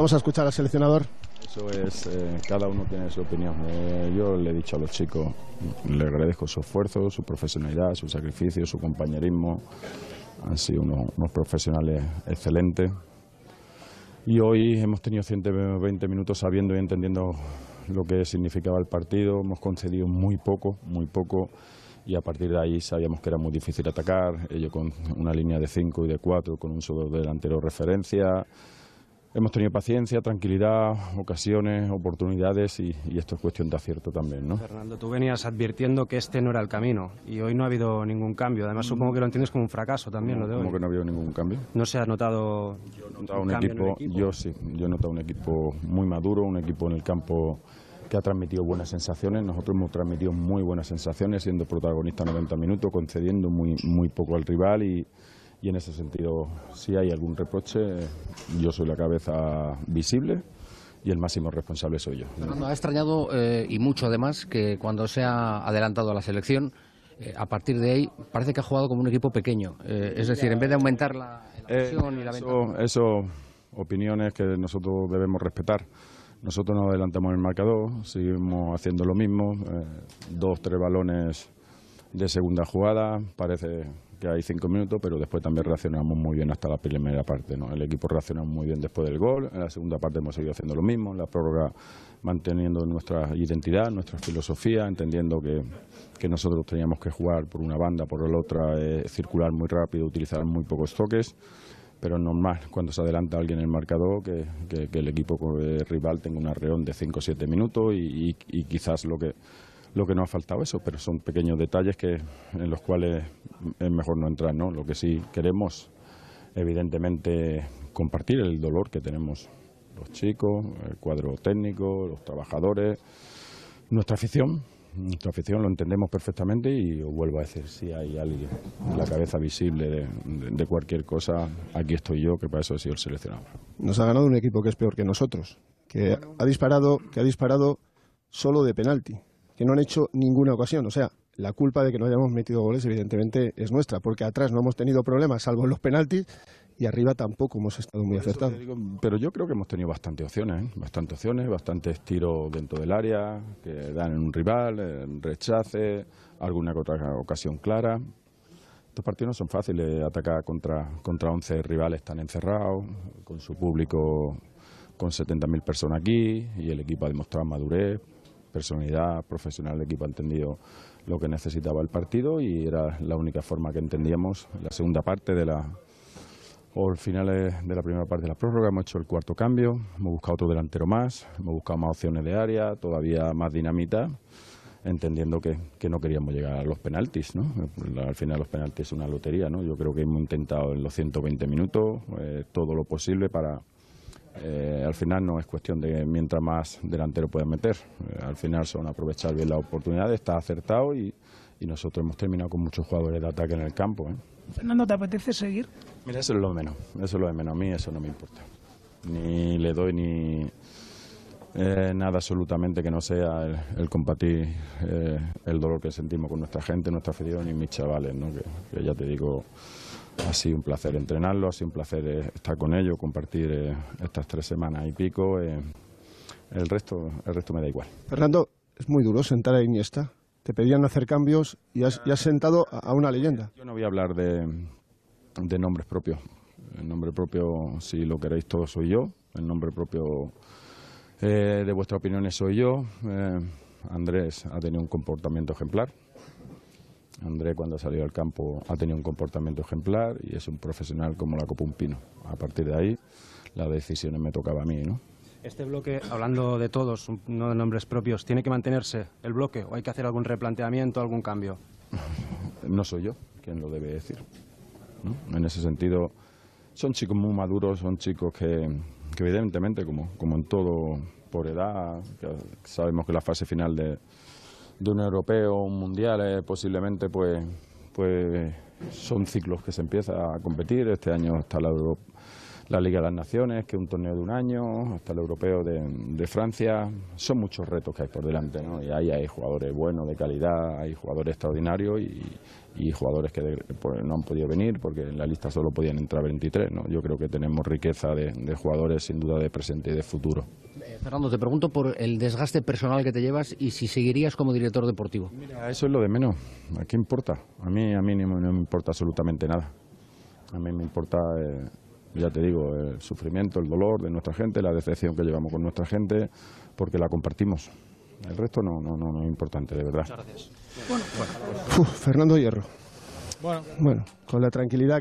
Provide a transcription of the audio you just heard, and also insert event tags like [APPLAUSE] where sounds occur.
Vamos a escuchar al seleccionador. Eso es, eh, cada uno tiene su opinión. Eh, yo le he dicho a los chicos, le agradezco su esfuerzo, su profesionalidad, su sacrificio, su compañerismo. Han sido unos, unos profesionales excelentes. Y hoy hemos tenido 120 minutos sabiendo y entendiendo lo que significaba el partido. Hemos concedido muy poco, muy poco. Y a partir de ahí sabíamos que era muy difícil atacar. Ellos con una línea de 5 y de 4, con un solo delantero referencia. Hemos tenido paciencia, tranquilidad, ocasiones, oportunidades y, y, esto es cuestión de acierto también, ¿no? Fernando, tú venías advirtiendo que este no era el camino y hoy no ha habido ningún cambio. Además, supongo que lo entiendes como un fracaso también, ¿Cómo, lo de hoy. ¿Cómo que no ha habido ningún cambio? No se ha notado, yo he notado un, equipo, yo sí, yo he notado un equipo muy maduro, un equipo en el campo que ha transmitido buenas sensaciones. Nosotros hemos transmitido muy buenas sensaciones, siendo protagonista 90 minutos, concediendo muy, muy poco al rival y y en ese sentido, si hay algún reproche, yo soy la cabeza visible y el máximo responsable soy yo. Fernando, ha extrañado eh, y mucho además que cuando se ha adelantado a la selección, eh, a partir de ahí parece que ha jugado como un equipo pequeño. Eh, es decir, en vez de aumentar la, la presión y la eso, ventaja. Eso, opiniones que nosotros debemos respetar. Nosotros nos adelantamos en el marcador, seguimos haciendo lo mismo, dos, tres balones de segunda jugada, parece que hay cinco minutos, pero después también reaccionamos muy bien hasta la primera parte. ¿no? El equipo reaccionó muy bien después del gol, en la segunda parte hemos seguido haciendo lo mismo, en la prórroga manteniendo nuestra identidad, nuestra filosofía, entendiendo que, que nosotros teníamos que jugar por una banda, por la otra, eh, circular muy rápido, utilizar muy pocos toques. Pero es normal cuando se adelanta alguien en el marcador que, que, el equipo rival tenga un arreón de 5 o 7 minutos y, y quizás lo que, lo que nos ha faltado eso, pero son pequeños detalles que, en los cuales es mejor no entrar, ¿no? Lo que sí queremos, evidentemente, compartir el dolor que tenemos los chicos, el cuadro técnico, los trabajadores, nuestra afición. Nuestra afición lo entendemos perfectamente y os vuelvo a decir, si hay alguien la cabeza visible de cualquier cosa, aquí estoy yo, que para eso he sido el seleccionado. Nos ha ganado un equipo que es peor que nosotros, que ha disparado, que ha disparado solo de penalti que no han hecho ninguna ocasión. O sea, la culpa de que no hayamos metido goles, evidentemente, es nuestra, porque atrás no hemos tenido problemas, salvo en los penaltis, y arriba tampoco hemos estado muy acertados. Digo, pero yo creo que hemos tenido bastantes opciones, ¿eh? bastantes opciones, bastantes tiros dentro del área, que dan en un rival, en rechace, alguna otra ocasión clara. Estos partidos no son fáciles, atacar contra, contra 11 rivales tan encerrados, con su público con 70.000 personas aquí, y el equipo ha demostrado madurez, personalidad profesional del equipo ha entendido lo que necesitaba el partido y era la única forma que entendíamos. La segunda parte de la o al final de la primera parte de la prórroga hemos hecho el cuarto cambio, hemos buscado otro delantero más, hemos buscado más opciones de área, todavía más dinamita, entendiendo que, que no queríamos llegar a los penaltis, ¿no? Al final los penaltis es una lotería, ¿no? Yo creo que hemos intentado en los 120 minutos eh, todo lo posible para eh, al final no es cuestión de mientras más delantero puedan meter. Eh, al final son aprovechar bien la oportunidad, está acertado y, y, nosotros hemos terminado con muchos jugadores de ataque en el campo. ¿eh? Fernando, ¿te apetece seguir? Mira, eso es lo menos, eso es lo de menos. A mí eso no me importa. Ni le doy ni eh, nada absolutamente que no sea el, el compartir el dolor que sentimos con nuestra gente, nuestra afición y mis chavales, ¿no? que, que ya te digo ha sido un placer entrenarlo, ha sido un placer estar con ellos, compartir eh, estas tres semanas y pico. Eh, el resto, el resto me da igual. Fernando, es muy duro sentar a Iniesta. Te pedían hacer cambios y has, y has sentado a una leyenda. Yo no voy a hablar de, de nombres propios. El nombre propio, si lo queréis todo, soy yo. El nombre propio eh, de vuestras opiniones soy yo. Andrés ha tenido un comportamiento ejemplar. André cuando ha salido al campo ha tenido un comportamiento ejemplar y es un profesional como la copa un pino. A partir de ahí las decisiones me tocaba a mí, ¿no? Este bloque, hablando de todos, no de nombres propios, ¿tiene que mantenerse el bloque o hay que hacer algún replanteamiento, algún cambio? [LAUGHS] No soy yo quien lo debe decir. ¿no? En ese sentido, son chicos muy maduros, son chicos que, que evidentemente, como, como en todo, por edad, sabemos que la fase final de, de un europeo, un mundial, eh, posiblemente pues, pues son ciclos que se empieza a competir. Este año está la la Liga de las Naciones, que es un torneo de un año, hasta el europeo de, de Francia. Son muchos retos que hay por delante, ¿no? Y ahí hay jugadores buenos, de calidad, hay jugadores extraordinarios y, y jugadores que pues, no han podido venir porque en la lista solo podían entrar 23, ¿no? Yo creo que tenemos riqueza de, de jugadores sin duda de presente y de futuro. Fernando, te pregunto por el desgaste personal que te llevas y si seguirías como director deportivo. Mira, eso es lo de menos. ¿A qué importa? A mí, a mí no, no me importa absolutamente nada. A mí me importa, eh, ya te digo, el sufrimiento, el dolor de nuestra gente, la decepción que llevamos con nuestra gente, porque la compartimos. El resto no, no, no, no es importante, de verdad. Uf, Fernando Hierro. Bueno, Bueno, con la tranquilidad